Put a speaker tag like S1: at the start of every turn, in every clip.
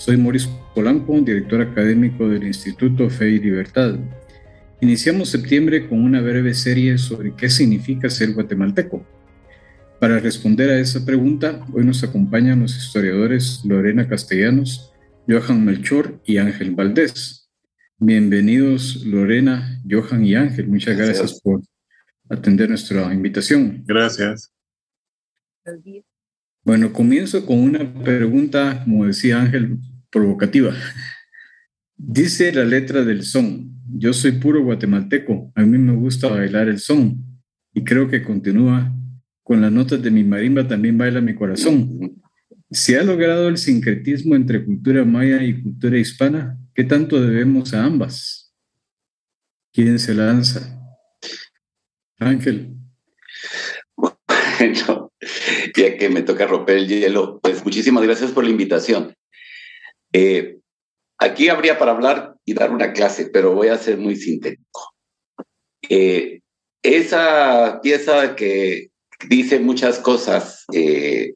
S1: Soy Mauricio Polanco, director académico del Instituto Fe y Libertad. Iniciamos septiembre con una breve serie sobre qué significa ser guatemalteco. Para responder a esa pregunta, hoy nos acompañan los historiadores Lorena Castellanos, Johan Melchor y Ángel Valdés. Bienvenidos Lorena, Johan y Ángel. Muchas gracias, por atender nuestra invitación.
S2: Gracias.
S1: Bueno, comienzo con una pregunta, como decía Ángel, provocativa. Dice la letra del son, yo soy puro guatemalteco, a mí me gusta bailar el son y creo que continúa con las notas de mi marimba también baila mi corazón. ¿Se ha logrado el sincretismo entre cultura maya y cultura hispana? ¿Qué tanto debemos a ambas? ¿Quién se lanza? Ángel.
S3: Bueno, ya que me toca romper el hielo, pues muchísimas gracias por la invitación. Eh, aquí habría para hablar y dar una clase, pero voy a ser muy sintético. Eh, esa pieza que dice muchas cosas, eh,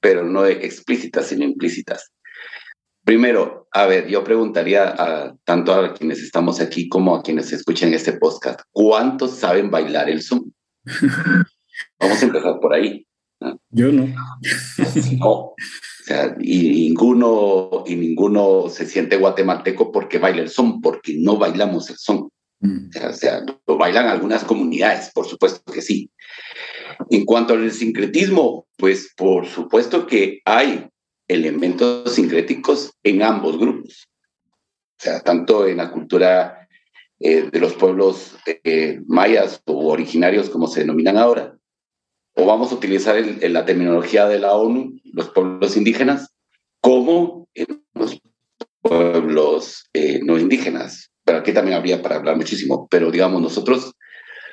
S3: pero no explícitas, sino implícitas. Primero, a ver, yo preguntaría a tanto a quienes estamos aquí como a quienes escuchan este podcast, ¿cuántos saben bailar el Zoom? Vamos a empezar por ahí.
S1: Yo no.
S3: No, o sea, y ninguno, y ninguno se siente guatemalteco porque baila el son, porque no bailamos el son. Mm. O sea, lo bailan algunas comunidades, por supuesto que sí. En cuanto al sincretismo, pues por supuesto que hay elementos sincréticos en ambos grupos. O sea, tanto en la cultura eh, de los pueblos eh, mayas o originarios, como se denominan ahora, o vamos a utilizar la terminología de la ONU, los pueblos indígenas, como en los pueblos eh, no indígenas. Pero aquí también habría para hablar muchísimo, pero digamos nosotros,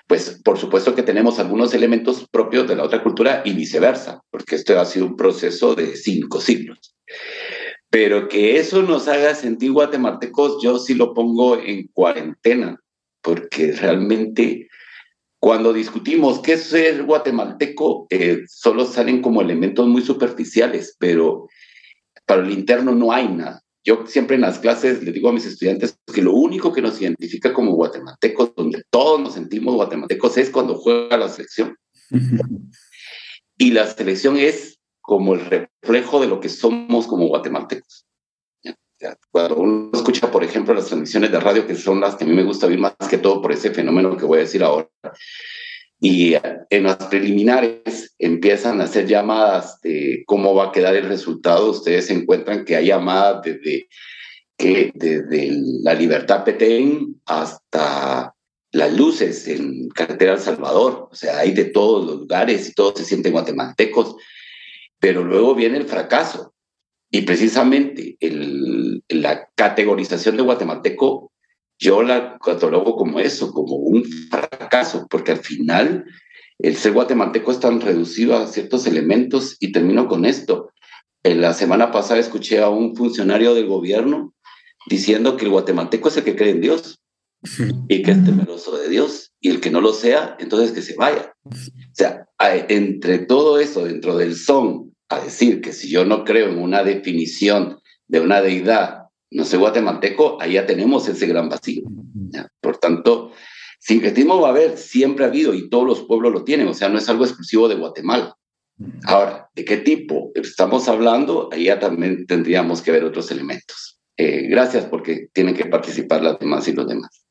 S3: pues por supuesto que tenemos algunos elementos propios de la otra cultura y viceversa, porque esto ha sido un proceso de cinco siglos. Pero que eso nos haga sentir guatemaltecos, yo sí lo pongo en cuarentena, porque realmente cuando discutimos qué es ser guatemalteco, eh, solo salen como elementos muy superficiales, pero para el interno no hay nada. Yo siempre en las clases le digo a mis estudiantes que lo único que nos identifica como guatemaltecos, donde todos nos sentimos guatemaltecos, es cuando juega la selección. y la selección es como el reflejo de lo que somos como guatemaltecos. Cuando uno escucha, por ejemplo, las transmisiones de radio, que son las que a mí me gusta oír más que todo por ese fenómeno que voy a decir ahora, y en las preliminares empiezan a hacer llamadas de cómo va a quedar el resultado, ustedes encuentran que hay llamadas desde, que, desde la Libertad Petén hasta las luces en Carretera El Salvador, o sea, hay de todos los lugares y todos se sienten guatemaltecos, pero luego viene el fracaso, y precisamente el, la categorización de guatemalteco, yo la catalogo como eso, como un fracaso, porque al final el ser guatemalteco es tan reducido a ciertos elementos y termino con esto. En la semana pasada escuché a un funcionario del gobierno diciendo que el guatemalteco es el que cree en Dios y que es temeroso de Dios y el que no lo sea, entonces que se vaya. O sea, entre todo eso, dentro del son, a decir que si yo no creo en una definición de una deidad, no soy guatemalteco, ahí ya tenemos ese gran vacío. Por tanto, sincretismo va a haber, siempre ha habido y todos los pueblos lo tienen, o sea, no es algo exclusivo de Guatemala. Ahora, ¿de qué tipo estamos hablando? Ahí ya también tendríamos que ver otros elementos. Eh, gracias porque tienen que participar las demás y los demás.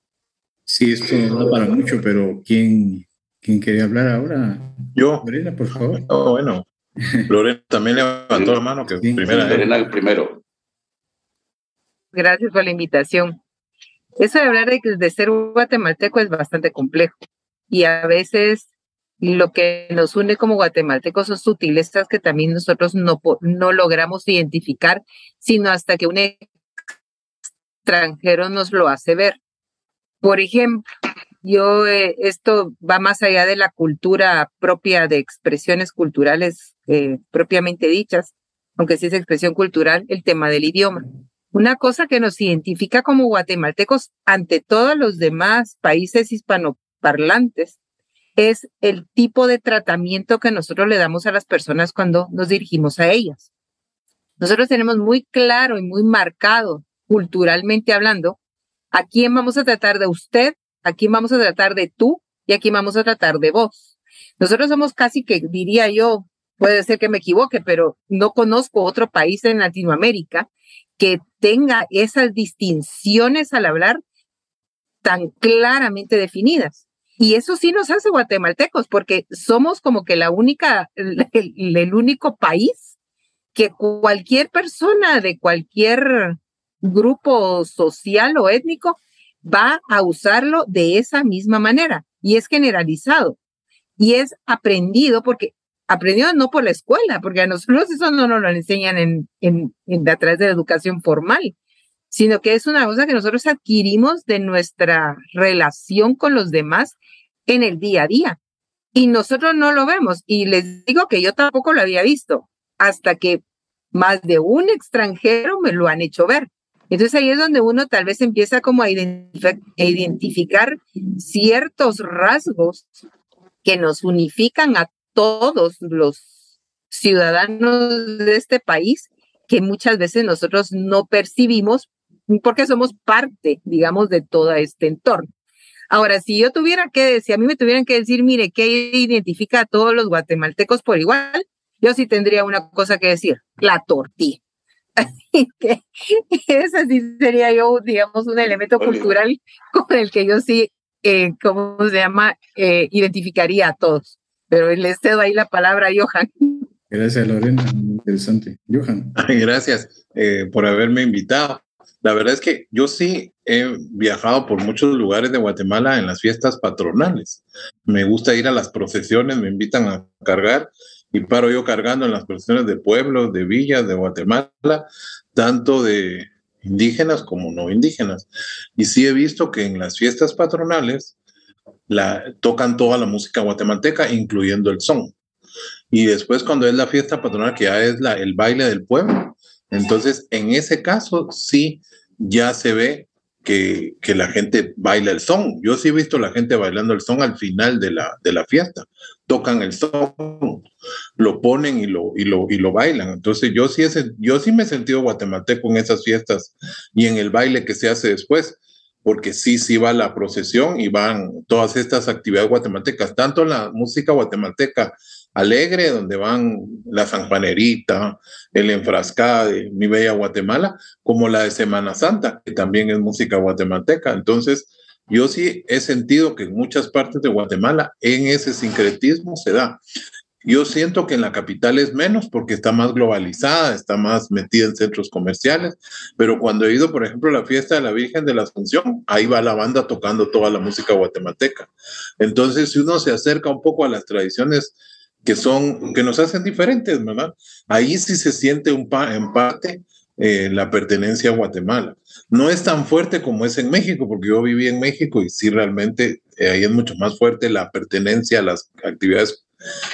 S1: Sí, esto no da para mucho, pero ¿quién, quién quería hablar ahora?
S2: Yo.
S1: Marina, por favor.
S2: Oh, bueno, Lorena también levantó la mano, que primera.
S3: Lorena primero.
S4: Gracias por la invitación. Eso de hablar de, de ser guatemalteco es bastante complejo y a veces lo que nos une como guatemaltecos son sutilezas que también nosotros no, no logramos identificar, sino hasta que un extranjero nos lo hace ver. Por ejemplo, yo, eh, esto va más allá de la cultura propia de expresiones culturales eh, propiamente dichas, aunque sí es expresión cultural, el tema del idioma. Una cosa que nos identifica como guatemaltecos ante todos los demás países hispanoparlantes es el tipo de tratamiento que nosotros le damos a las personas cuando nos dirigimos a ellas. Nosotros tenemos muy claro y muy marcado, culturalmente hablando, a quién vamos a tratar de usted a quién vamos a tratar de tú y a quién vamos a tratar de vos. Nosotros somos casi que, diría yo, puede ser que me equivoque, pero no conozco otro país en Latinoamérica que tenga esas distinciones al hablar tan claramente definidas. Y eso sí nos hace guatemaltecos, porque somos como que la única, el, el único país que cualquier persona de cualquier grupo social o étnico va a usarlo de esa misma manera y es generalizado y es aprendido porque aprendido no por la escuela, porque a nosotros eso no nos lo enseñan en, en, en a través de la educación formal, sino que es una cosa que nosotros adquirimos de nuestra relación con los demás en el día a día. Y nosotros no lo vemos. Y les digo que yo tampoco lo había visto hasta que más de un extranjero me lo han hecho ver. Entonces ahí es donde uno tal vez empieza como a identificar, ciertos rasgos que nos unifican a todos los ciudadanos de este país que muchas veces nosotros no percibimos porque somos parte, digamos, de todo este entorno. Ahora, si yo tuviera que, si a mí me tuvieran que decir, mire, ¿qué identifica a todos los guatemaltecos por igual? Yo sí tendría una cosa que decir, la tortilla. Así que ese sí sería yo, digamos, un elemento cultural con el que yo sí, eh, ¿cómo se llama? Eh, identificaría a todos. Pero les cedo ahí la palabra a Johan.
S1: Gracias, Lorena. Interesante. Johan.
S2: Gracias eh, por haberme invitado. La verdad es que yo sí he viajado por muchos lugares de Guatemala en las fiestas patronales. Me gusta ir a las procesiones, me invitan a cargar y paro yo cargando en las procesiones de pueblos, de villas, de Guatemala, tanto de indígenas como no indígenas. Y sí he visto que en las fiestas patronales la, tocan toda la música guatemalteca, incluyendo el son. Y después cuando es la fiesta patronal, que ya es el baile del pueblo, entonces en ese caso sí ya se ve que, que, la gente baila el son. Yo sí he visto la gente bailando el son al final de la, de la fiesta. Tocan el son, lo ponen y lo, y lo, y lo bailan. Entonces yo sí, ese, yo sí me he sentido guatemalteco en esas fiestas y en el baile que se hace después, porque sí, sí va la procesión y van todas estas actividades guatemaltecas, tanto la música guatemalteca alegre, donde van la sanjuanerita, el enfrascada de Mi Bella Guatemala, como la de Semana Santa, que también es música guatemalteca. Entonces, yo sí he sentido que en muchas partes de Guatemala en ese sincretismo se da. Yo siento que en la capital es menos porque está más globalizada, está más metida en centros comerciales, pero cuando he ido, por ejemplo, a la fiesta de la Virgen de la Asunción, ahí va la banda tocando toda la música guatemalteca. Entonces, si uno se acerca un poco a las tradiciones que son, que nos hacen diferentes, ¿verdad? Ahí sí se siente un en parte eh, la pertenencia a Guatemala. No es tan fuerte como es en México, porque yo viví en México y sí realmente eh, ahí es mucho más fuerte la pertenencia a las actividades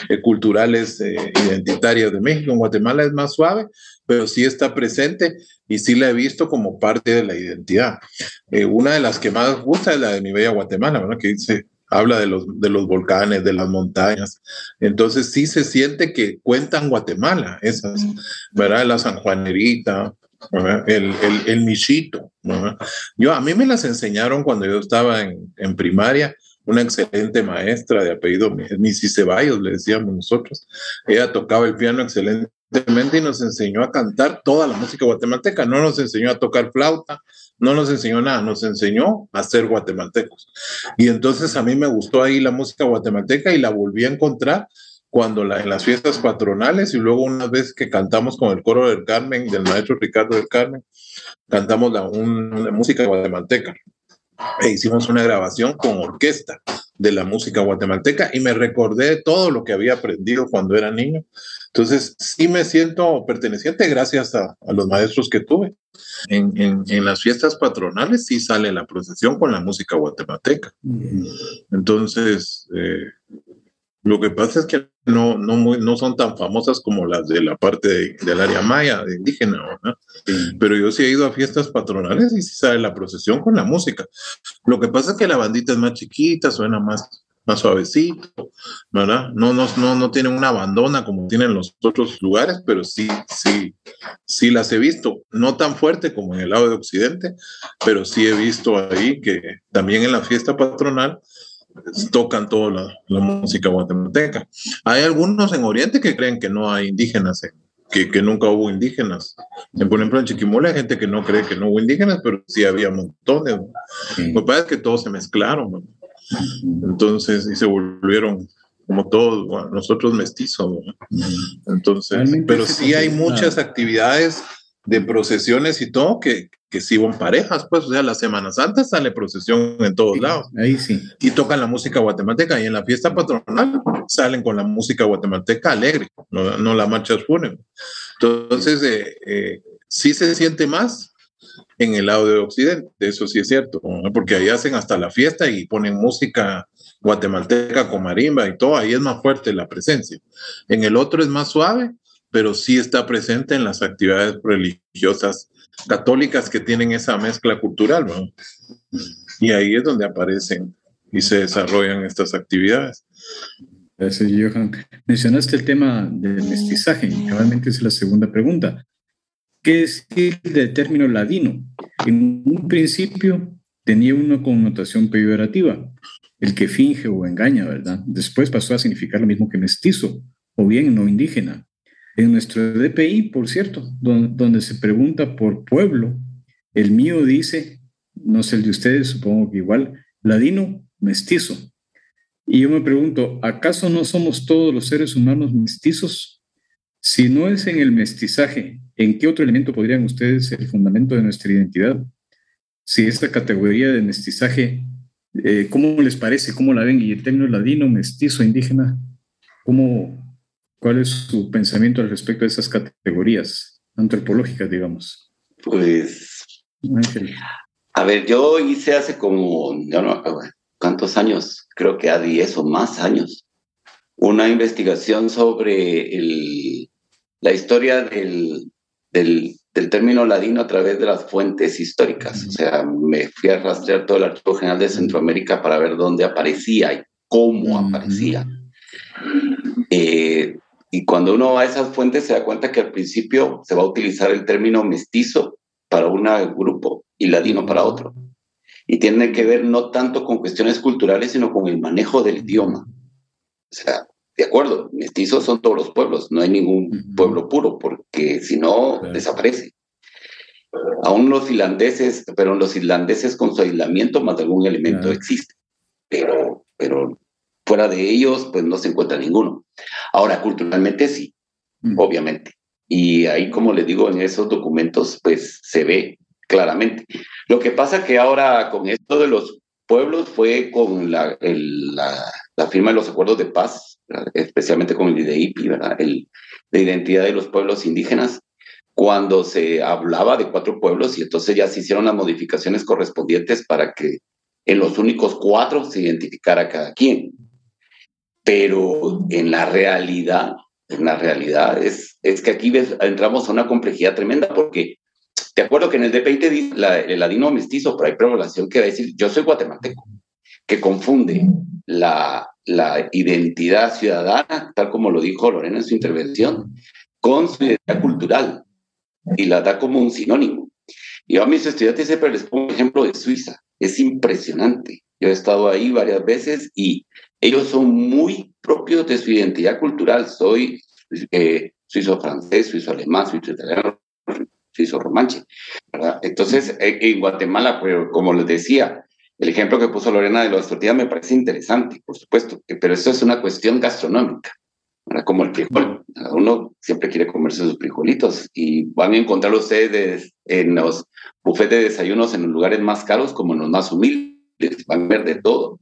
S2: eh, culturales eh, identitarias de México. En Guatemala es más suave, pero sí está presente y sí la he visto como parte de la identidad. Eh, una de las que más gusta es la de mi bella Guatemala, ¿verdad? que dice, habla de los, de los volcanes, de las montañas. Entonces sí se siente que cuentan Guatemala, esas, ¿verdad? La Sanjuanerita, El, el, el michito. Yo, a mí me las enseñaron cuando yo estaba en, en primaria una excelente maestra de apellido Missy Ceballos, le decíamos nosotros. Ella tocaba el piano excelentemente y nos enseñó a cantar toda la música guatemalteca. No nos enseñó a tocar flauta, no nos enseñó nada, nos enseñó a ser guatemaltecos. Y entonces a mí me gustó ahí la música guatemalteca y la volví a encontrar cuando la, en las fiestas patronales y luego una vez que cantamos con el coro del Carmen, del maestro Ricardo del Carmen, cantamos la, una música guatemalteca e hicimos una grabación con orquesta de la música guatemalteca y me recordé todo lo que había aprendido cuando era niño Entonces, sí me siento perteneciente gracias a, los maestros que tuve. En, en, las fiestas patronales sí sale la procesión con la música guatemalteca. Entonces, eh, lo que pasa es que no, no, muy, no son tan famosas como las de la parte del área maya, de indígena, ¿no? Pero yo sí he ido a fiestas patronales y sí sale la procesión con la música. Lo que pasa es que la bandita es más chiquita, suena más, más suavecito, ¿verdad? No, no, no, no tienen una bandona como tienen los otros lugares, pero sí, sí, sí las he visto. No tan fuerte como en el lado de Occidente, pero sí he visto ahí que también en la fiesta patronal tocan toda la, música guatemalteca. Hay algunos en Oriente que creen que no hay indígenas, que, que, nunca hubo indígenas. Por ejemplo, en Chiquimula hay gente que no cree que no hubo indígenas, pero sí había montones. Lo que pasa es que todos se mezclaron. Entonces, y se volvieron como todos, nosotros mestizos. Entonces, pero sí hay muchas actividades de procesiones y todo que, que sí van parejas, pues, o sea, la Semana Santa sale procesión en todos lados.
S1: Ahí sí.
S2: Y tocan la música guatemalteca y en la fiesta patronal salen con la música guatemalteca alegre, no, no la marcha fúnebre. Entonces, eh, eh, sí se siente más en el lado de Occidente, eso sí es cierto, porque ahí hacen hasta la fiesta y ponen música guatemalteca con marimba y todo, ahí es más fuerte la presencia. En el otro es más suave, pero sí está presente en las actividades religiosas católicas que tienen esa mezcla cultural, ¿no? Y ahí es donde aparecen y se desarrollan estas actividades.
S1: Gracias, Johan. Mencionaste el tema del mestizaje y realmente es la segunda pregunta. ¿Qué es el término ladino? En un principio tenía una connotación peyorativa, el que finge o engaña, ¿verdad? Después pasó a significar lo mismo que mestizo o bien no indígena. En nuestro DPI, por cierto, donde, se pregunta por pueblo, el mío dice, no sé el de ustedes, supongo que igual, ladino mestizo. Y yo me pregunto, ¿acaso no somos todos los seres humanos mestizos? Si no es en el mestizaje, ¿en qué otro elemento podrían ustedes ser el fundamento de nuestra identidad? Si esta categoría de mestizaje, eh, ¿cómo les parece? ¿Cómo la ven? Y el término ladino, mestizo, indígena, ¿cómo, ¿Cuál es su pensamiento al respecto de esas categorías antropológicas, digamos?
S3: Pues, a ver, yo hice hace como, no, ¿cuántos años? Creo que a 10 o más años, una investigación sobre el, la historia del, del, del, término ladino a través de las fuentes históricas. O sea, me fui a rastrear todo el Archivo General de Centroamérica para ver dónde aparecía y cómo aparecía. Eh, y cuando uno va a esas fuentes se da cuenta que al principio se va a utilizar el término mestizo para un grupo y ladino para otro. Y tiene que ver no tanto con cuestiones culturales, sino con el manejo del idioma. O sea, de acuerdo, mestizos son todos los pueblos, no hay ningún pueblo puro, porque si no, desaparece. Aún los finlandeses, pero los islandeses con su aislamiento más de algún elemento existe. Pero, pero Fuera de ellos, pues no se encuentra ninguno. Ahora, culturalmente sí, mm. obviamente. Y ahí, como les digo, en esos documentos, pues se ve claramente. Lo que pasa que ahora con esto de los pueblos fue con la, la, firma de los acuerdos de paz, especialmente con el IDEIPI, ¿verdad? El, de identidad de los pueblos indígenas, cuando se hablaba de cuatro pueblos y entonces ya se hicieron las modificaciones correspondientes para que en los únicos cuatro se identificara cada quien. Pero en la realidad, en la realidad es, es que aquí entramos a una complejidad tremenda porque te acuerdo que en el DPI te dice el ladino mestizo, pero hay población que va a decir yo soy guatemalteco, que confunde la, la identidad ciudadana, tal como lo dijo Lorena en su intervención, con su identidad cultural y la da como un sinónimo. Y a mis estudiantes siempre les pongo un ejemplo de Suiza. Es impresionante. Yo he estado ahí varias veces y ellos son muy propios de su identidad cultural. Soy eh, suizo francés, suizo alemán, suizo italiano, suizo romanche. Entonces, eh, en Guatemala, pero como les decía, el ejemplo que puso Lorena de las tortillas me parece interesante, por supuesto, pero eso es una cuestión gastronómica, como el frijol. Uno siempre quiere comerse sus frijolitos y van a encontrar ustedes en los buffets de desayunos en los lugares más caros como en los más humildes, van a ver de todo.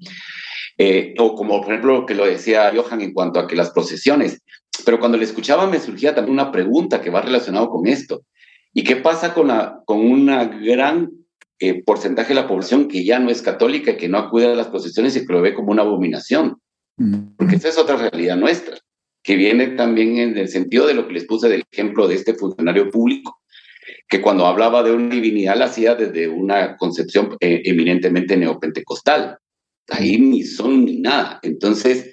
S3: Eh, o como por ejemplo que lo decía Johan en cuanto a que las procesiones, pero cuando le escuchaba me surgía también una pregunta que va relacionado con esto. ¿Y qué pasa con, la, con una gran eh, porcentaje de la población que ya no es católica, que no acude a las procesiones y que lo ve como una abominación? Mm. Porque esa es otra realidad nuestra, que viene también en el sentido de lo que les puse del ejemplo de este funcionario público, que cuando hablaba de una divinidad la hacía desde una concepción eh, eminentemente neopentecostal. Ahí ni son ni nada. Entonces,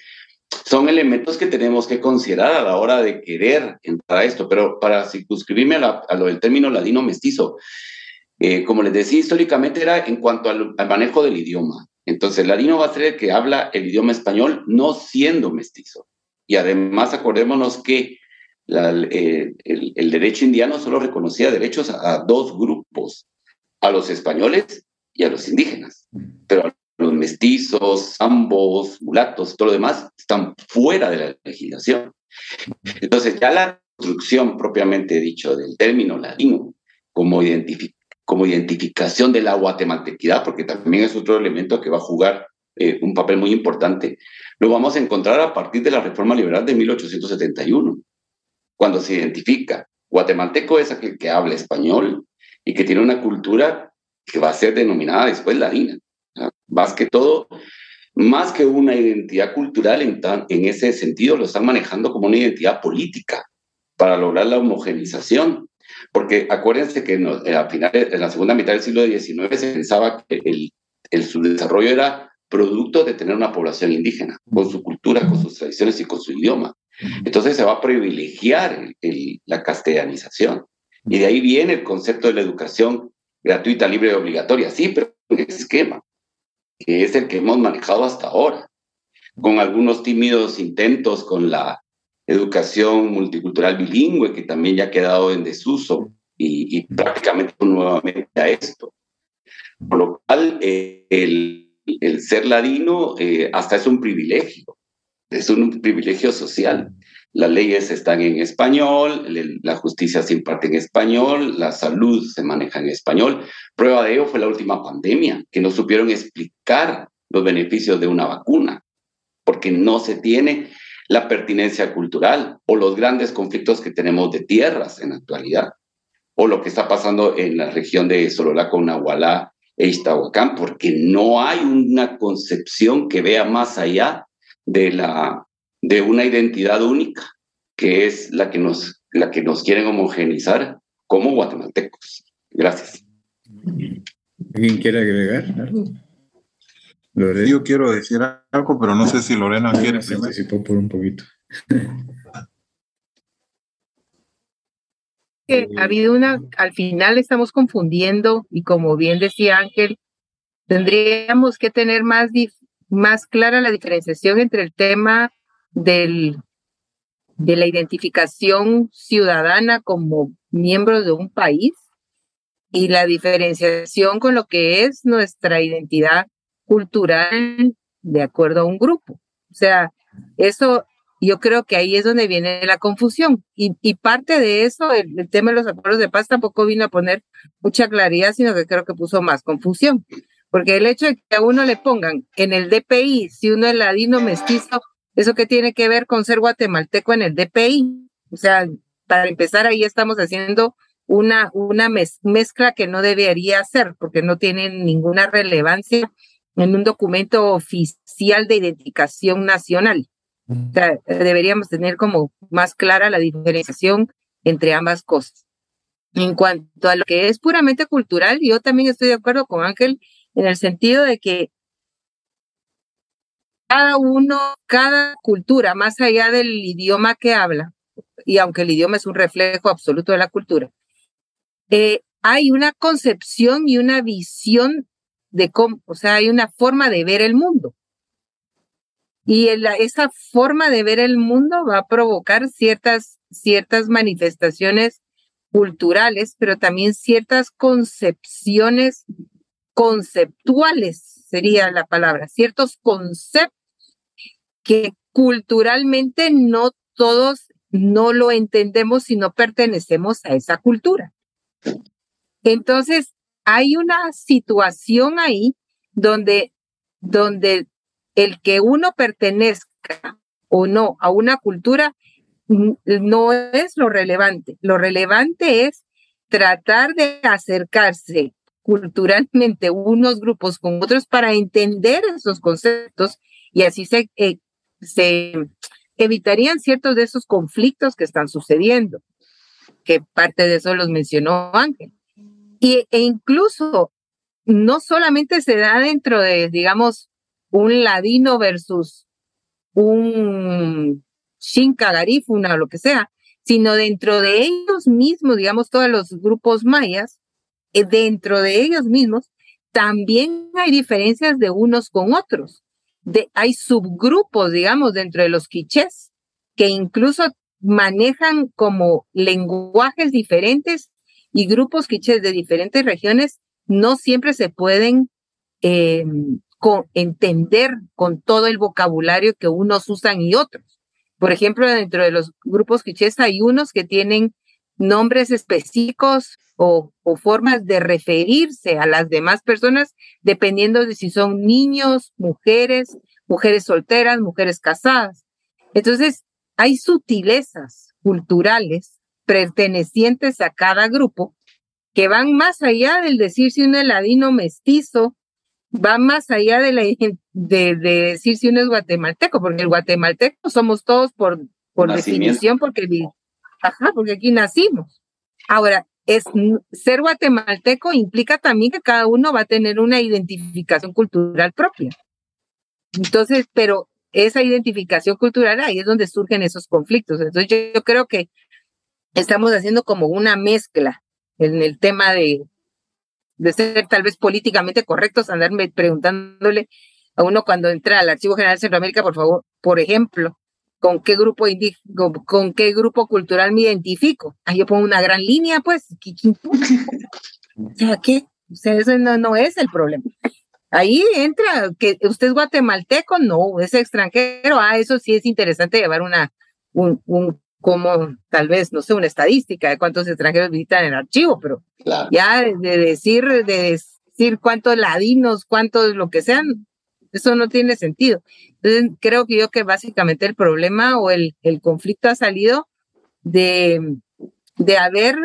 S3: son elementos que tenemos que considerar a la hora de querer entrar a esto. Pero para circunscribirme a, lo del término ladino mestizo, eh, como les decía, históricamente era en cuanto al, manejo del idioma. Entonces, el ladino va a ser el que habla el idioma español no siendo mestizo. Y además, acordémonos que eh, el, derecho indiano solo reconocía derechos a, dos grupos, a los españoles y a los indígenas. Pero los mestizos, ambos, mulatos, todo lo demás, están fuera de la legislación. Entonces, ya la construcción propiamente dicho del término ladino como, como identificación de la guatemaltequidad, porque también es otro elemento que va a jugar eh, un papel muy importante, lo vamos a encontrar a partir de la reforma liberal de 1871, cuando se identifica guatemalteco es aquel que habla español y que tiene una cultura que va a ser denominada después ladina. Más que todo, más que una identidad cultural en, en ese sentido, lo están manejando como una identidad política para lograr la homogenización. Porque acuérdense que en, final, en la segunda mitad del siglo XIX se pensaba que el, el, su desarrollo era producto de tener una población indígena, con su cultura, con sus tradiciones y con su idioma. Entonces se va a privilegiar la castellanización. Y de ahí viene el concepto de la educación gratuita, libre y obligatoria. Sí, pero un esquema que es el que hemos manejado hasta ahora, con algunos tímidos intentos con la educación multicultural bilingüe, que también ya ha quedado en desuso y, prácticamente nuevamente a esto. Por lo cual, eh, el, el, ser ladino eh, hasta es un privilegio, es un privilegio social. Las leyes están en español, la justicia se imparte en español, la salud se maneja en español. Prueba de ello fue la última pandemia, que no supieron explicar los beneficios de una vacuna, porque no se tiene la pertinencia cultural o los grandes conflictos que tenemos de tierras en la actualidad, o lo que está pasando en la región de Sololaco, Nahualá e Iztahuacán, porque no hay una concepción que vea más allá de la de una identidad única, que es la que nos, la que nos quieren homogenizar como guatemaltecos. Gracias.
S1: ¿Alguien quiere agregar
S2: Yo quiero decir algo, pero no sé si Lorena ah, quiere.
S1: Se anticipó por un poquito.
S4: ha habido una, al final estamos confundiendo y como bien decía Ángel, tendríamos que tener más, más clara la diferenciación entre el tema del, de la identificación ciudadana como miembros de un país y la diferenciación con lo que es nuestra identidad cultural de acuerdo a un grupo. O sea, eso yo creo que ahí es donde viene la confusión. Y, y parte de eso, el, el, tema de los acuerdos de paz tampoco vino a poner mucha claridad, sino que creo que puso más confusión. Porque el hecho de que a uno le pongan en el DPI, si uno es ladino mestizo, ¿Eso qué tiene que ver con ser guatemalteco en el DPI? O sea, para empezar, ahí estamos haciendo una, una mezcla que no debería ser, porque no tiene ninguna relevancia en un documento oficial de identificación nacional. O sea, deberíamos tener como más clara la diferenciación entre ambas cosas. En cuanto a lo que es puramente cultural, yo también estoy de acuerdo con Ángel en el sentido de que cada uno, cada cultura, más allá del idioma que habla, y aunque el idioma es un reflejo absoluto de la cultura, eh, hay una concepción y una visión de cómo, o sea, hay una forma de ver el mundo. Y esa forma de ver el mundo va a provocar ciertas, ciertas manifestaciones culturales, pero también ciertas concepciones conceptuales, sería la palabra, ciertos conceptos que culturalmente no todos no lo entendemos si no pertenecemos a esa cultura. Entonces, hay una situación ahí donde, donde el que uno pertenezca o no a una cultura no es lo relevante. Lo relevante es tratar de acercarse culturalmente unos grupos con otros para entender esos conceptos y así se, eh, se evitarían ciertos de esos conflictos que están sucediendo, que parte de eso los mencionó Ángel. Y, e incluso no solamente se da dentro de, digamos, un ladino versus un Xinca Garífuna o lo que sea, sino dentro de ellos mismos, digamos, todos los grupos mayas, dentro de ellos mismos, también hay diferencias de unos con otros. De, hay subgrupos, digamos, dentro de los quichés, que incluso manejan como lenguajes diferentes y grupos quichés de diferentes regiones no siempre se pueden eh, entender con todo el vocabulario que unos usan y otros. Por ejemplo, dentro de los grupos quichés hay unos que tienen nombres específicos o, formas de referirse a las demás personas dependiendo de si son niños, mujeres, mujeres solteras, mujeres casadas. Entonces, hay sutilezas culturales pertenecientes a cada grupo que van más allá del decir si uno es ladino mestizo, va más allá de, la, de, decir si uno es guatemalteco, porque el guatemalteco somos todos por, por definición, porque, ajá, porque aquí nacimos. Ahora, es, ser guatemalteco implica también que cada uno va a tener una identificación cultural propia. Entonces, pero esa identificación cultural ahí es donde surgen esos conflictos. Entonces, yo creo que estamos haciendo como una mezcla en el tema de, de ser tal vez políticamente correctos, andarme preguntándole a uno cuando entra al Archivo General de Centroamérica, por favor, por ejemplo, con qué grupo con, con qué grupo cultural me identifico. Ahí yo pongo una gran línea, pues, ¿qué, qué O sea, eso no, no es el problema. Ahí entra que usted es guatemalteco, no, es extranjero. Ah, eso sí es interesante llevar una, un, un como tal vez, no sé, una estadística de cuántos extranjeros visitan el archivo, pero ya de decir, de decir cuántos ladinos, cuántos lo que sean, eso no tiene sentido. Entonces, creo que yo que básicamente el problema o el, el conflicto ha salido de, de haber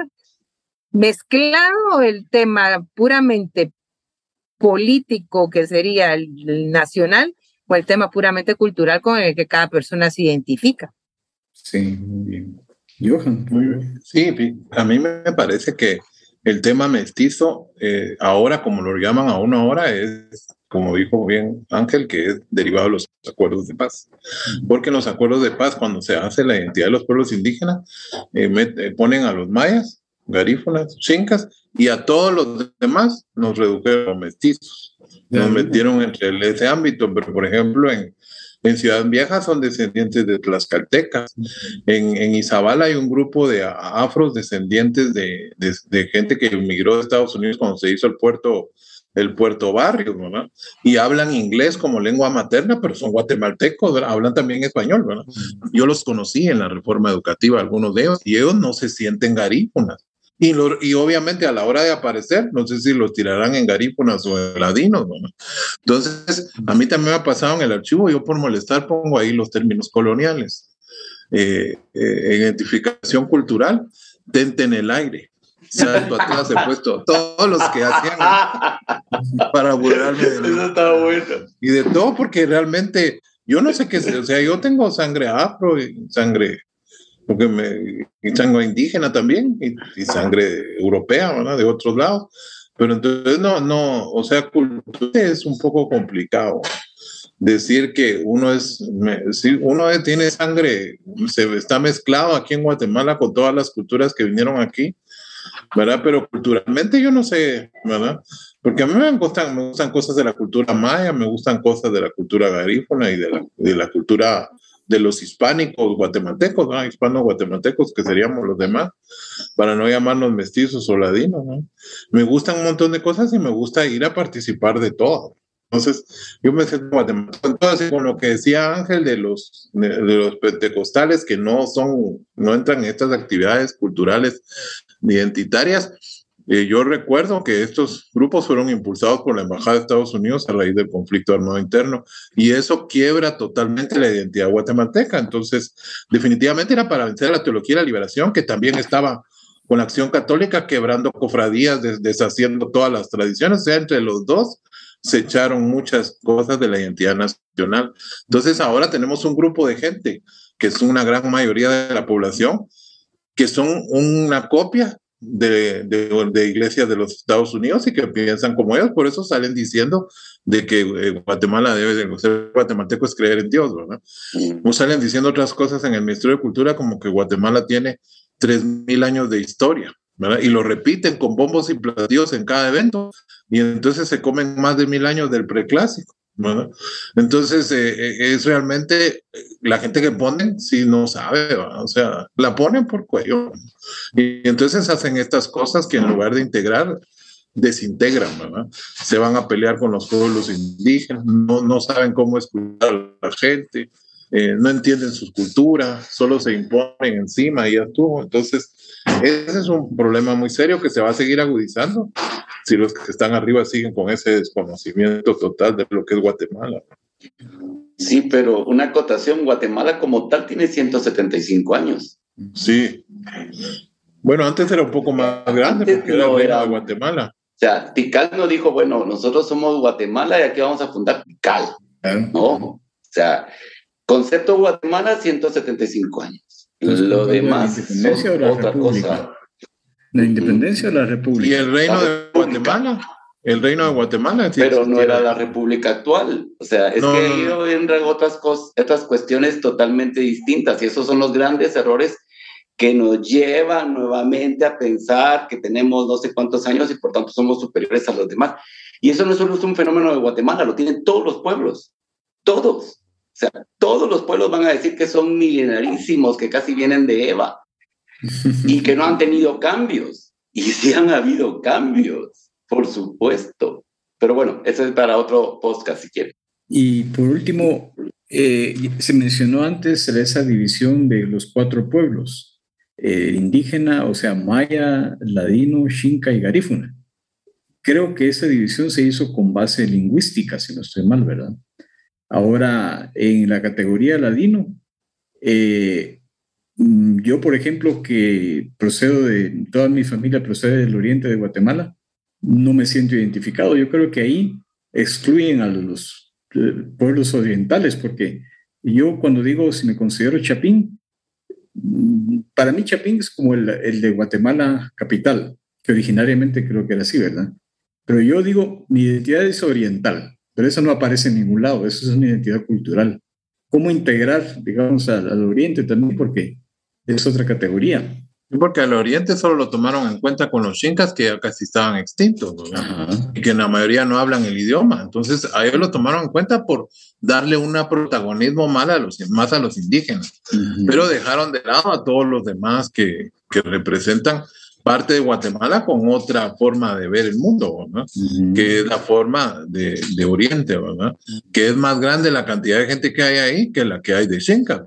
S4: mezclado el tema puramente político, que sería el nacional, o el tema puramente cultural con el que cada persona se identifica.
S1: Sí, muy bien. Johan.
S2: Muy bien. Sí, a mí me parece que el tema mestizo, eh, ahora como lo llaman a una hora, es, como dijo bien Ángel, que es derivado de los acuerdos de paz. Porque en los acuerdos de paz, cuando se hace la identidad de los pueblos indígenas, eh, eh, ponen a los mayas, garífonas, chincas, y a todos los demás nos redujeron mestizos. Nos metieron entre ese ámbito, pero por ejemplo en, en Ciudad Vieja son descendientes de tlaxcaltecas. En, en Izabala hay un grupo de afros descendientes de, de, gente que emigró de Estados Unidos cuando se hizo el puerto, el puerto barrio, ¿verdad? Y hablan inglés como lengua materna, pero son guatemaltecos, hablan también español, ¿verdad? Yo los conocí en la reforma educativa, algunos de ellos, y ellos no se sienten garífunas. Y, y, obviamente a la hora de aparecer, no sé si los tirarán en garífonas o en ladinos. ¿no? Entonces, a mí también me ha pasado en el archivo, yo por molestar pongo ahí los términos coloniales. Eh, eh, identificación cultural, tente en el aire. Para se puesto todos los que hacían para burlarme de
S3: Eso está bueno.
S2: Y de todo, porque realmente yo no sé qué, o sea, yo tengo sangre afro y sangre porque me, y sangre indígena también, y, sangre europea, ¿verdad? De otros lados. Pero entonces no, no, o sea, es un poco complicado decir que uno es, si uno tiene sangre, se está mezclado aquí en Guatemala con todas las culturas que vinieron aquí, ¿verdad? Pero culturalmente yo no sé, ¿verdad? Porque a mí me gustan, me gustan cosas de la cultura maya, me gustan cosas de la cultura garífona y de la, de la cultura de los hispánicos guatemaltecos, ¿no? hispanos guatemaltecos, que seríamos los demás, para no llamarnos mestizos o ladinos. ¿no? Me gustan un montón de cosas y me gusta ir a participar de todo. Entonces, yo me siento guatemalteco. Entonces, con lo que decía Ángel de los, de, los pentecostales que no son, no entran en estas actividades culturales identitarias, Eh, yo recuerdo que estos grupos fueron impulsados por la Embajada de Estados Unidos a raíz del conflicto armado interno y eso quiebra totalmente la identidad guatemalteca. Entonces, definitivamente era para vencer a la teología de la liberación, que también estaba con la acción católica quebrando cofradías, deshaciendo todas las tradiciones. O sea, entre los dos se echaron muchas cosas de la identidad nacional. Entonces, ahora tenemos un grupo de gente, que es una gran mayoría de la población, que son una copia de, de, iglesias de los Estados Unidos y que piensan como ellos, por eso salen diciendo de que eh, Guatemala debe de ser guatemalteco es creer en Dios, ¿verdad? O salen diciendo otras cosas en el Ministerio de Cultura como que Guatemala tiene tres mil años de historia, ¿verdad? Y lo repiten con bombos y platillos en cada evento y entonces se comen más de mil años del preclásico. Entonces, eh, eh, es realmente eh, la gente que ponen, si no sabe, o sea, la ponen por cuello. Y entonces hacen estas cosas que en lugar de integrar, desintegran, ¿verdad? Se van a pelear con los pueblos indígenas, no, no saben cómo escuchar a la gente, no entienden sus culturas, solo se imponen encima y ya estuvo. Entonces, ese es un problema muy serio que se va a seguir agudizando si los que están arriba siguen con ese desconocimiento total de lo que es Guatemala.
S3: Sí, pero una acotación, Guatemala como tal tiene 175 años.
S2: Sí. Bueno, antes era un poco más grande porque no era, Guatemala.
S3: O sea, Tikal no dijo, bueno, nosotros somos Guatemala y aquí vamos a fundar Tikal. No, o sea, concepto Guatemala, 175 años. Lo demás es otra cosa.
S1: ¿La independencia de la república?
S2: ¿Y el reino de Guatemala? El reino de Guatemala.
S3: Pero no era la república actual. O sea, es que ellos entran otras, cosas, otras cuestiones totalmente distintas y esos son los grandes errores que nos llevan nuevamente a pensar que tenemos no sé cuántos años y por tanto somos superiores a los demás. Y eso no solo es un fenómeno de Guatemala, lo tienen todos los pueblos, todos. O sea, todos los pueblos van a decir que son milenarísimos, que casi vienen de Eva y que no han tenido cambios. Y sí han habido cambios, por supuesto. Pero bueno, eso es para otro podcast si quieren.
S1: Y por último, eh, se mencionó antes esa división de los cuatro pueblos, eh, indígena, o sea, maya, ladino, xinca y garífuna. Creo que esa división se hizo con base lingüística, si no estoy mal, ¿verdad? Ahora, en la categoría ladino, eh, Mm, yo, por ejemplo, que procedo de, toda mi familia procede del oriente de Guatemala, no me siento identificado. Yo creo que ahí excluyen a los eh, pueblos orientales, porque yo cuando digo si me considero chapín, mm, para mí chapín es como el, el de Guatemala capital, que originariamente creo que era así, ¿verdad? Pero yo digo, mi identidad es oriental, pero eso no aparece en ningún lado, eso es una identidad cultural. ¿Cómo integrar, digamos, al, al oriente también? Porque es otra categoría.
S2: Porque al oriente solo lo tomaron en cuenta con los chincas que ya casi estaban extintos, y que en la mayoría no hablan el idioma. Entonces, a ellos lo tomaron en cuenta por darle un protagonismo más a los, más a los indígenas, pero dejaron de lado a todos los demás que, que representan parte de Guatemala con otra forma de ver el mundo, que es la forma de, de, Oriente, ¿verdad? que es más grande la cantidad de gente que hay ahí que la que hay de Xinca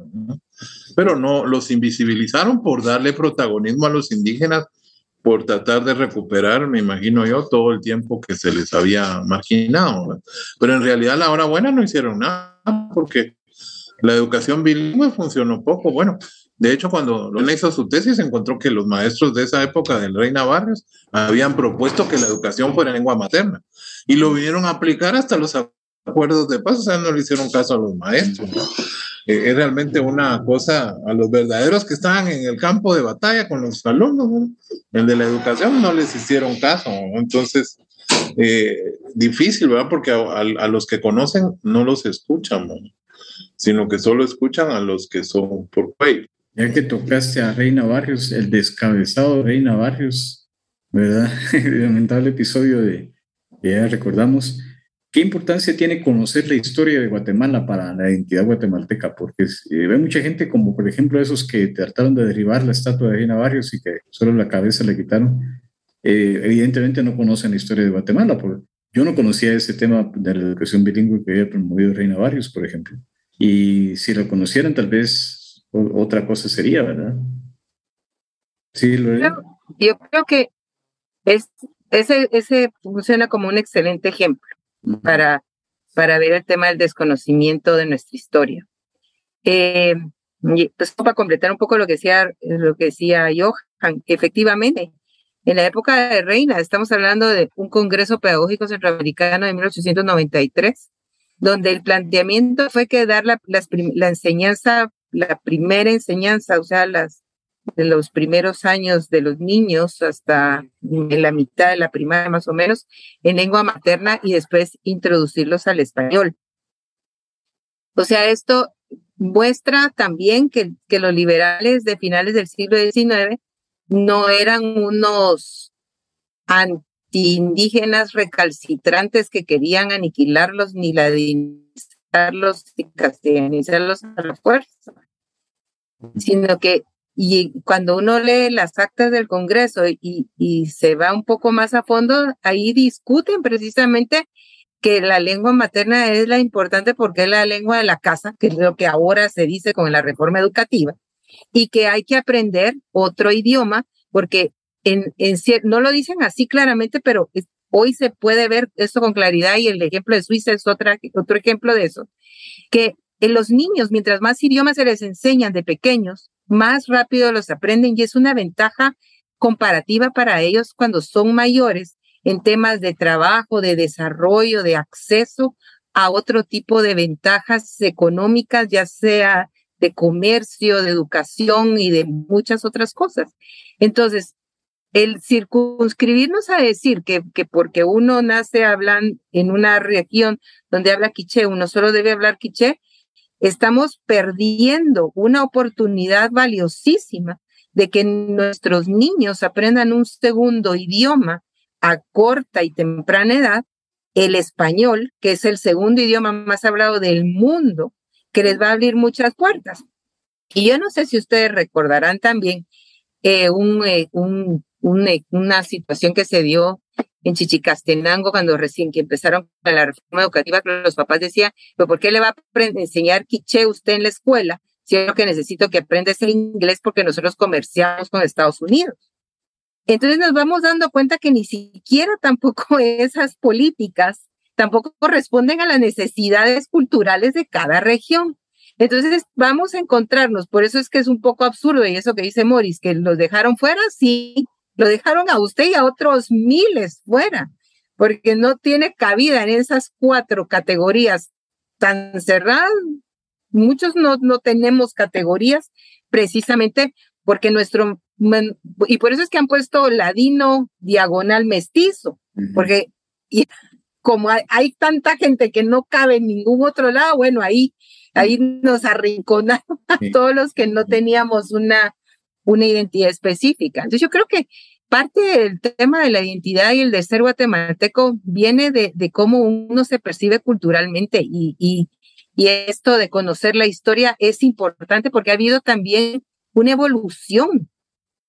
S2: pero no los invisibilizaron por darle protagonismo a los indígenas, por tratar de recuperar, me imagino yo, todo el tiempo que se les había marginado. Pero en realidad la hora buena no hicieron nada porque la educación bilingüe funcionó poco. Bueno, de hecho, cuando lo hizo su tesis, encontró que los maestros de esa época del Reina Barrios habían propuesto que la educación fuera en lengua materna y lo vinieron a aplicar hasta los acuerdos de paz, o sea, no le hicieron caso a los maestros. Eh, es realmente una cosa a los verdaderos que estaban en el campo de batalla con los alumnos, el de la educación no les hicieron caso, entonces eh, difícil, ¿verdad? Porque a, los que conocen no los escuchan, sino que solo escuchan a los que son por cuello.
S1: Ya que tocaste a Reina Barrios, el descabezado de Reina Barrios, ¿verdad? el lamentable episodio de ya recordamos. ¿Qué importancia tiene conocer la historia de Guatemala para la identidad guatemalteca? Porque eh, ve mucha gente como, por ejemplo, esos que trataron de derribar la estatua de Reina Barrios y que solo la cabeza le quitaron, eh, evidentemente no conocen la historia de Guatemala. Por, yo no conocía ese tema de la educación bilingüe que había promovido Reina Barrios, por ejemplo. Y si lo conocieran, tal vez otra cosa sería, ¿verdad?
S4: Sí, Lorena. Yo creo que Es, ese, ese funciona como un excelente ejemplo para, para ver el tema del desconocimiento de nuestra historia. Eh, pues para completar un poco lo que decía, lo que decía Johan, efectivamente, en la época de Reina, estamos hablando de un Congreso Pedagógico Centroamericano de 1893, donde el planteamiento fue que dar la, la enseñanza, la primera enseñanza, o sea, las, de los primeros años de los niños hasta en la mitad de la primaria más o menos, en lengua materna y después introducirlos al español. O sea, esto muestra también que, que los liberales de finales del siglo XIX no eran unos antiindígenas recalcitrantes que querían aniquilarlos ni ladinizarlos y castellanizarlos a la fuerza, sino que y cuando uno lee las actas del Congreso y, y, se va un poco más a fondo, ahí discuten precisamente que la lengua materna es la importante porque es la lengua de la casa, que es lo que ahora se dice con la reforma educativa, y que hay que aprender otro idioma porque en, en no lo dicen así claramente, pero hoy se puede ver esto con claridad y el ejemplo de Suiza es otra, otro ejemplo de eso, que en los niños, mientras más idiomas se les enseñan de pequeños, más rápido los aprenden y es una ventaja comparativa para ellos cuando son mayores en temas de trabajo, de desarrollo, de acceso a otro tipo de ventajas económicas, ya sea de comercio, de educación y de muchas otras cosas. Entonces, el circunscribirnos a decir que, que porque uno nace hablando en una región donde habla quiché, uno solo debe hablar quiché, estamos perdiendo una oportunidad valiosísima de que nuestros niños aprendan un segundo idioma a corta y temprana edad, el español, que es el segundo idioma más hablado del mundo, que les va a abrir muchas puertas. Y yo no sé si ustedes recordarán también eh, un, eh, un, una situación que se dio en Chichicastenango, cuando recién que empezaron con la reforma educativa, los papás decían, pero ¿por qué le va a enseñar quiché usted en la escuela? Si es lo que necesito que aprenda es el inglés porque nosotros comerciamos con Estados Unidos. Entonces nos vamos dando cuenta que ni siquiera tampoco esas políticas tampoco corresponden a las necesidades culturales de cada región. Entonces vamos a encontrarnos, por eso es que es un poco absurdo y eso que dice Morris, que los dejaron fuera, sí, lo dejaron a usted y a otros miles fuera, porque no tiene cabida en esas cuatro categorías tan cerradas. Muchos no, no tenemos categorías precisamente porque nuestro, y por eso es que han puesto ladino diagonal mestizo, porque como hay, tanta gente que no cabe en ningún otro lado, bueno, ahí, ahí nos arrinconaron a todos los que no teníamos una, una identidad específica. Entonces yo creo que parte del tema de la identidad y el de ser guatemalteco viene de, de cómo uno se percibe culturalmente y, y, y, esto de conocer la historia es importante porque ha habido también una evolución.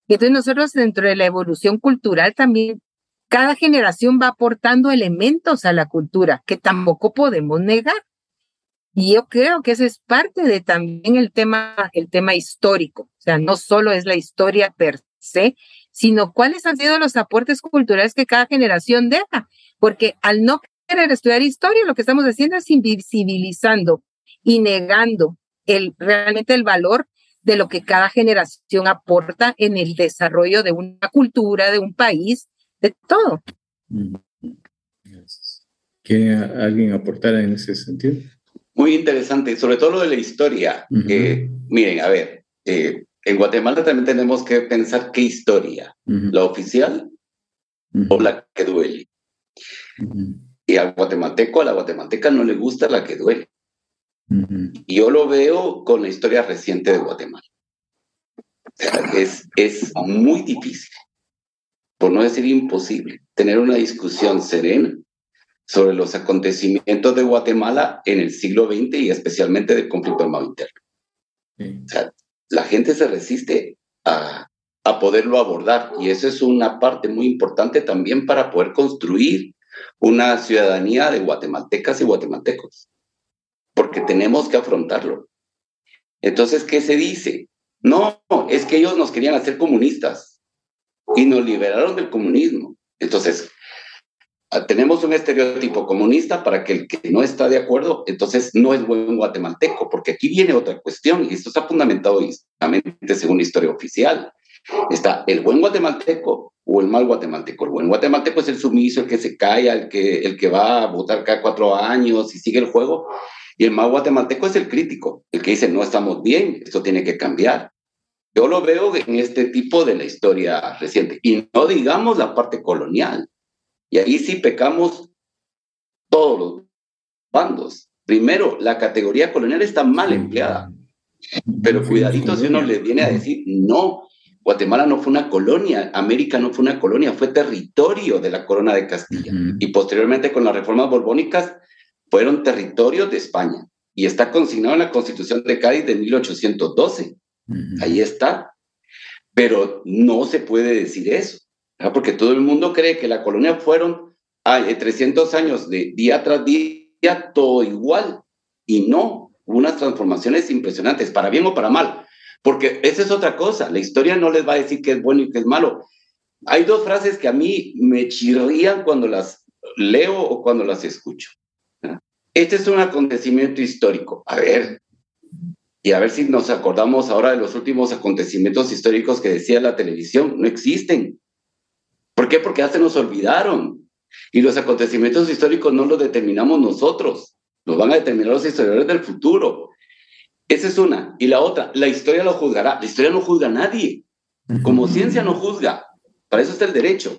S4: Entonces nosotros dentro de la evolución cultural también cada generación va aportando elementos a la cultura que tampoco podemos negar. Y yo creo que eso es parte de también el tema, el tema histórico. O sea, no solo es la historia per se, sino cuáles han sido los aportes culturales que cada generación deja. Porque al no querer estudiar historia, lo que estamos haciendo es invisibilizando y negando el, realmente el valor de lo que cada generación aporta en el desarrollo de una cultura, de un país, de todo.
S1: ¿Quiere alguien aportar en ese sentido?
S3: Muy interesante, sobre todo lo de la historia. miren, a ver, eh, en Guatemala también tenemos que pensar qué historia, la oficial o la que duele. Y al guatemalteco, a la guatemalteca no le gusta la que duele. Y yo lo veo con la historia reciente de Guatemala. es, es muy difícil, por no decir imposible, tener una discusión serena sobre los acontecimientos de Guatemala en el siglo XX y especialmente del conflicto armado interno. O sea, la gente se resiste a, a poderlo abordar y eso es una parte muy importante también para poder construir una ciudadanía de guatemaltecas y guatemaltecos, porque tenemos que afrontarlo. Entonces, ¿qué se dice? No, es que ellos nos querían hacer comunistas y nos liberaron del comunismo. Entonces, tenemos un estereotipo comunista para que el que no está de acuerdo, entonces no es buen guatemalteco, porque aquí viene otra cuestión, y esto está fundamentado históricamente según la historia oficial. Está el buen guatemalteco o el mal guatemalteco. El buen guatemalteco es el sumiso, el que se calla, el que, el que va a votar cada cuatro años y sigue el juego. Y el mal guatemalteco es el crítico, el que dice, no estamos bien, esto tiene que cambiar. Yo lo veo en este tipo de la historia reciente. Y no digamos la parte colonial. Y ahí sí pecamos todos los bandos. Primero, la categoría colonial está mal empleada. Pero cuidadito si uno le viene a decir, no, Guatemala no fue una colonia, América no fue una colonia, fue territorio de la corona de Castilla. Y posteriormente con las reformas borbónicas fueron territorios de España. Y está consignado en la Constitución de Cádiz de 1812. Ahí está. Pero no se puede decir eso, porque todo el mundo cree que la colonia fueron 300 años de día tras día, todo igual. Y no, unas transformaciones impresionantes, para bien o para mal. Porque esa es otra cosa, la historia no les va a decir qué es bueno y qué es malo. Hay dos frases que a mí me chirrían cuando las leo o cuando las escucho. Este es un acontecimiento histórico. A ver, y a ver si nos acordamos ahora de los últimos acontecimientos históricos que decía la televisión. No existen. ¿Por qué? Porque ya se nos olvidaron. Y los acontecimientos históricos no los determinamos nosotros. Los van a determinar los historiadores del futuro. Esa es una. Y la otra, la historia lo juzgará. La historia no juzga a nadie. Como ciencia no juzga. Para eso está el derecho.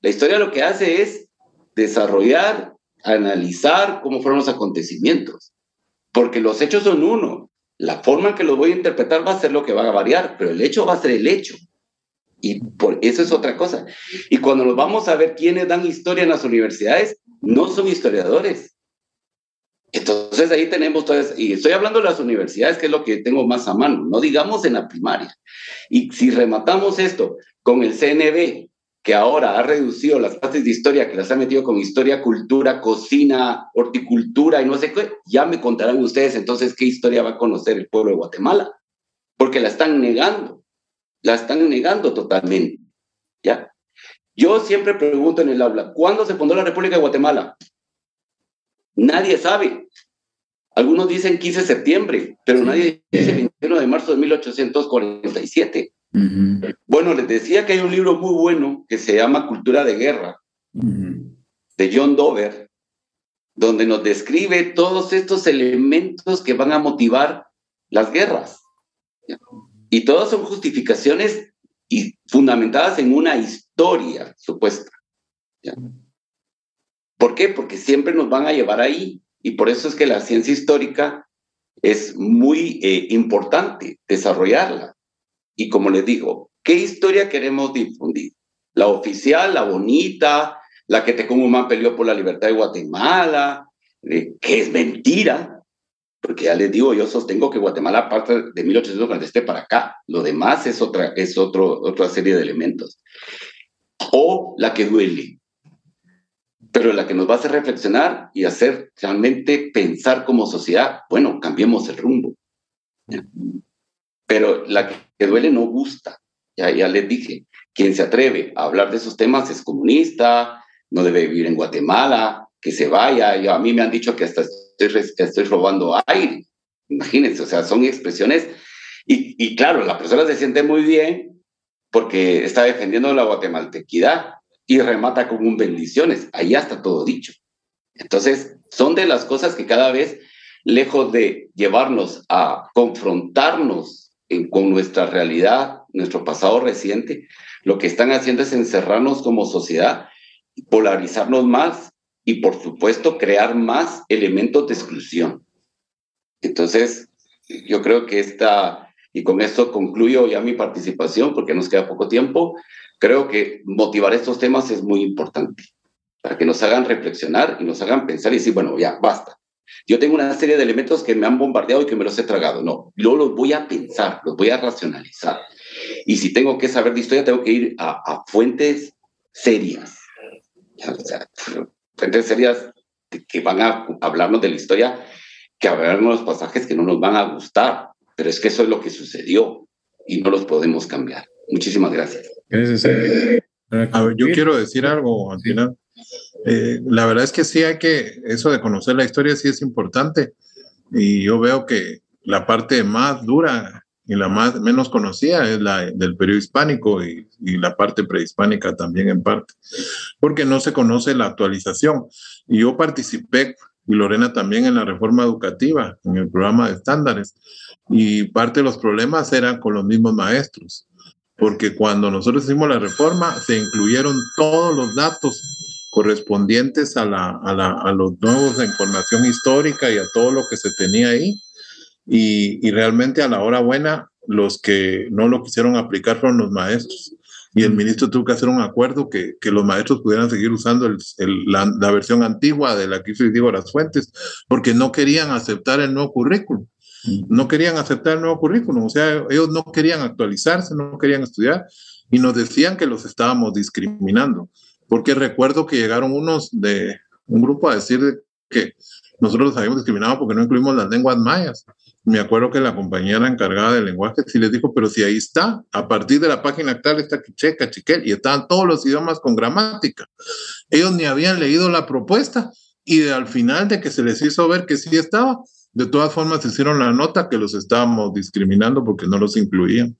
S3: La historia lo que hace es desarrollar, analizar cómo fueron los acontecimientos. Porque los hechos son uno. La forma en que los voy a interpretar va a ser lo que va a variar, pero el hecho va a ser el hecho. Y por eso es otra cosa. Y cuando nos vamos a ver quiénes dan historia en las universidades, no son historiadores, entonces ahí tenemos todas, y estoy hablando de las universidades, que es lo que tengo más a mano, no digamos en la primaria. Y si rematamos esto con el CNB, que ahora ha reducido las clases de historia, que las ha metido con historia, cultura, cocina, horticultura y no sé qué, ya me contarán ustedes entonces qué historia va a conocer el pueblo de Guatemala, porque la están negando, la están negando totalmente. ¿Ya? Yo siempre pregunto en el aula, ¿cuándo se fundó la República de Guatemala? Nadie sabe. Algunos dicen 15 de septiembre, pero nadie dice 21 de marzo de 1847. Bueno, les decía que hay un libro muy bueno que se llama Cultura de Guerra, de John Dover, donde nos describe todos estos elementos que van a motivar las guerras. Y todas son justificaciones y fundamentadas en una historia supuesta. ¿Por qué? Porque siempre nos van a llevar ahí. Y por eso es que la ciencia histórica es muy eh, importante desarrollarla. Y como les digo, ¿qué historia queremos difundir? La oficial, la bonita, la que Tecumumán peleó por la libertad de Guatemala, eh, que es mentira, porque ya les digo, yo sostengo que Guatemala parte de 1847 para acá, lo demás es otra, es otro, otra serie de elementos. O la que duele, pero la que nos va a hacer reflexionar y hacer realmente pensar como sociedad, bueno, cambiemos el rumbo. Pero la que duele no gusta, ya, ya les dije, quien se atreve a hablar de esos temas es comunista, no debe vivir en Guatemala, que se vaya, a mí me han dicho que hasta estoy, robando aire, imagínense, o sea, son expresiones, y, y claro, la persona se siente muy bien porque está defendiendo la guatemaltequidad, y remata con un bendiciones. Ahí está todo dicho. Entonces, son de las cosas que cada vez, lejos de llevarnos a confrontarnos con nuestra realidad, nuestro pasado reciente, lo que están haciendo es encerrarnos como sociedad, polarizarnos más y, por supuesto, crear más elementos de exclusión. Entonces, yo creo que esta, y con esto concluyo ya mi participación porque nos queda poco tiempo, creo que motivar estos temas es muy importante para que nos hagan reflexionar y nos hagan pensar y decir, bueno, ya, basta. Yo tengo una serie de elementos que me han bombardeado y que me los he tragado. No, yo los voy a pensar, los voy a racionalizar. Y si tengo que saber de historia, tengo que ir a, fuentes serias. Fuentes serias que van a hablarnos de la historia, que hablarnos los pasajes que no nos van a gustar. Pero es que eso es lo que sucedió y no los podemos cambiar. Muchísimas gracias.
S1: Gracias,
S2: A ver, yo quiero decir algo al final. Eh, la verdad es que sí hay que, eso de conocer la historia sí es importante. Y yo veo que la parte más dura y la más menos conocida es la del periodo hispánico y, la parte prehispánica también en parte, porque no se conoce la actualización. Y yo participé, y Lorena también, en la reforma educativa, en el programa de estándares, y parte de los problemas eran con los mismos maestros, porque cuando nosotros hicimos la reforma se incluyeron todos los datos correspondientes a, la, a, la, a los nuevos de información histórica y a todo lo que se tenía ahí y, realmente a la hora buena los que no lo quisieron aplicar fueron los maestros. Y el ministro tuvo que hacer un acuerdo que, que los maestros pudieran seguir usando el, la, la, versión antigua de la que digo las fuentes, porque no querían aceptar el nuevo currículum. No querían aceptar el nuevo currículum, o sea, ellos no querían actualizarse, no querían estudiar y nos decían que los estábamos discriminando. Porque recuerdo que llegaron unos de un grupo a decir que nosotros los habíamos discriminado porque no incluimos las lenguas mayas me acuerdo que la compañera encargada del lenguaje sí les dijo, pero si ahí está, a partir de la página actual está Quicheca, Chiquel, y estaban todos los idiomas con gramática. Ellos ni habían leído la propuesta y al final de que se les hizo ver que sí estaba, de todas formas hicieron la nota que los estábamos discriminando porque no los incluían.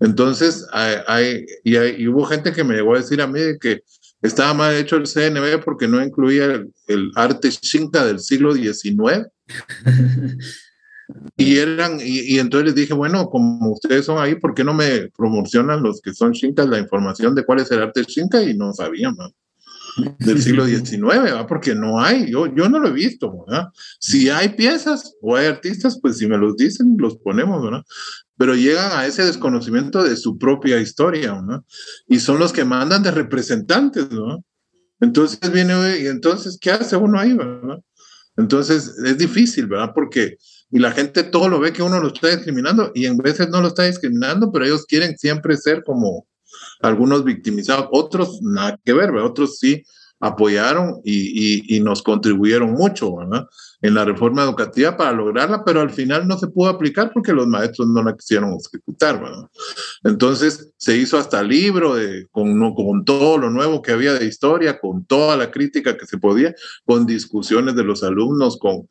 S2: Entonces, hay, y, hay, hubo gente que me llegó a decir a mí que estaba mal hecho el CNB porque no incluía el, el arte chinca del siglo XIX. Y eran, y, entonces les dije, bueno, como ustedes son ahí, ¿por qué no me promocionan los que son chincas la información de cuál es el arte chinca? Y no sabían, Del siglo XIX, ¿va? Porque no hay, yo, yo no lo he visto, ¿verdad? Si hay piezas o hay artistas, pues si me los dicen, los ponemos, ¿verdad? Pero llegan a ese desconocimiento de su propia historia, ¿no? Y son los que mandan de representantes, ¿no? Entonces viene, y entonces, ¿qué hace uno ahí, verdad? Entonces es difícil, ¿verdad? Porque y la gente todo lo ve que uno lo está discriminando y en veces no lo está discriminando, pero ellos quieren siempre ser como algunos victimizados, otros nada que ver, otros sí apoyaron y, y, nos contribuyeron mucho ¿verdad? en la reforma educativa para lograrla, pero al final no se pudo aplicar porque los maestros no la quisieron ejecutar. ¿verdad? Entonces se hizo hasta libro de, con, con todo lo nuevo que había de historia, con toda la crítica que se podía, con discusiones de los alumnos, con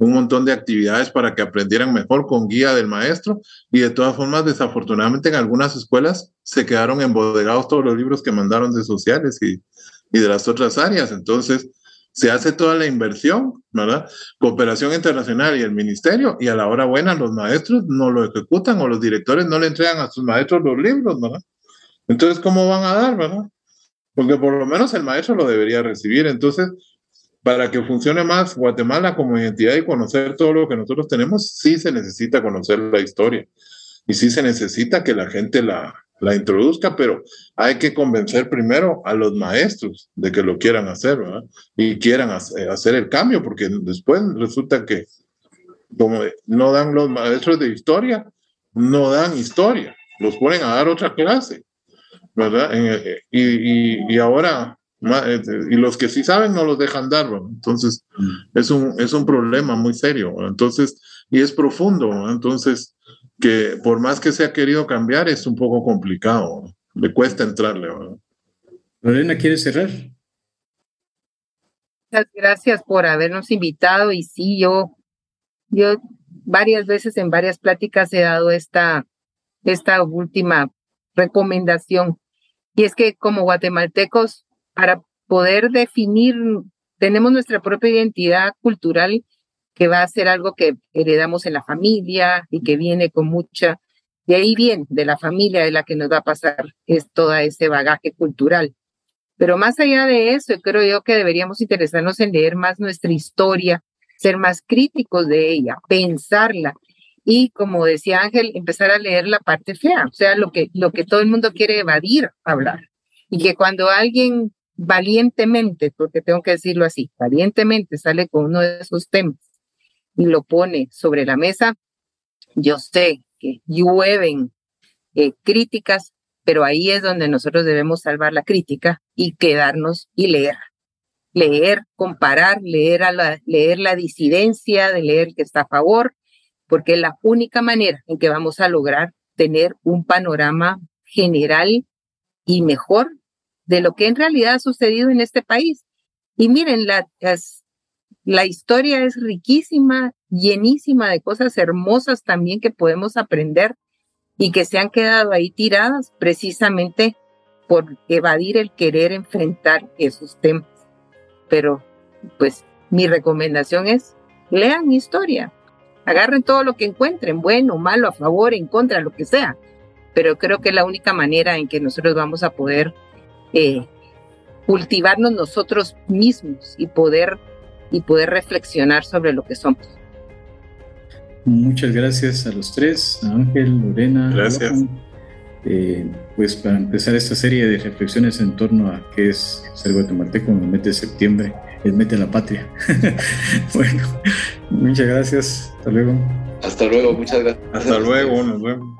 S2: un montón de actividades para que aprendieran mejor con guía del maestro y de todas formas, desafortunadamente en algunas escuelas se quedaron embodegados todos los libros que mandaron de sociales y, y de las otras áreas. Entonces, se hace toda la inversión, ¿verdad? Cooperación internacional y el ministerio, y a la hora buena los maestros no lo ejecutan o los directores no le entregan a sus maestros los libros, ¿verdad? Entonces, ¿cómo van a dar, verdad? Porque por lo menos el maestro lo debería recibir. Entonces, para que funcione más Guatemala como identidad y conocer todo lo que nosotros tenemos, sí se necesita conocer la historia y sí se necesita que la gente la, la introduzca, pero hay que convencer primero a los maestros de que lo quieran hacer ¿verdad? y quieran hacer el cambio, porque después resulta que como no dan los maestros de historia, no dan historia, los ponen a dar otra clase, ¿verdad? Y, y, y ahora eh, y los que sí saben no los dejan dar, entonces mm. es un, es un problema muy serio, entonces, y es profundo, entonces, que por más que se ha querido cambiar, es un poco complicado, le cuesta entrarle.
S1: Lorena, ¿quiere cerrar?
S4: Muchas gracias por habernos invitado y sí, yo, yo varias veces en varias pláticas he dado esta, esta última recomendación y es que como guatemaltecos para poder definir, tenemos nuestra propia identidad cultural que va a ser algo que heredamos en la familia y que viene con mucha, de ahí bien, de la familia de la que nos va a pasar es todo ese bagaje cultural. Pero más allá de eso, creo yo que deberíamos interesarnos en leer más nuestra historia, ser más críticos de ella, pensarla y, como decía Ángel, empezar a leer la parte fea, o sea, lo que, lo que todo el mundo quiere evadir, hablar. Y que cuando alguien valientemente, porque tengo que decirlo así, valientemente sale con uno de esos temas y lo pone sobre la mesa, yo sé que llueven eh, críticas, pero ahí es donde nosotros debemos salvar la crítica y quedarnos y leer. Leer, comparar, leer, la, leer la disidencia, de leer que está a favor, porque es la única manera en que vamos a lograr tener un panorama general y mejor de lo que en realidad ha sucedido en este país. Y miren, la, la historia es riquísima, llenísima de cosas hermosas también que podemos aprender y que se han quedado ahí tiradas precisamente por evadir el querer enfrentar esos temas. Pero, pues, mi recomendación es, lean historia, agarren todo lo que encuentren, bueno, malo, a favor, en contra, lo que sea. Pero creo que es la única manera en que nosotros vamos a poder eh, cultivarnos nosotros mismos y poder, y poder reflexionar sobre lo que somos.
S1: Muchas gracias a los tres, a Ángel, Lorena.
S2: Gracias.
S1: Eh, pues para empezar esta serie de reflexiones en torno a qué es ser guatemalteco en el mes de septiembre, el mes de la patria. bueno, muchas gracias. Hasta luego.
S3: Hasta luego, muchas gracias.
S2: Hasta luego, nos vemos.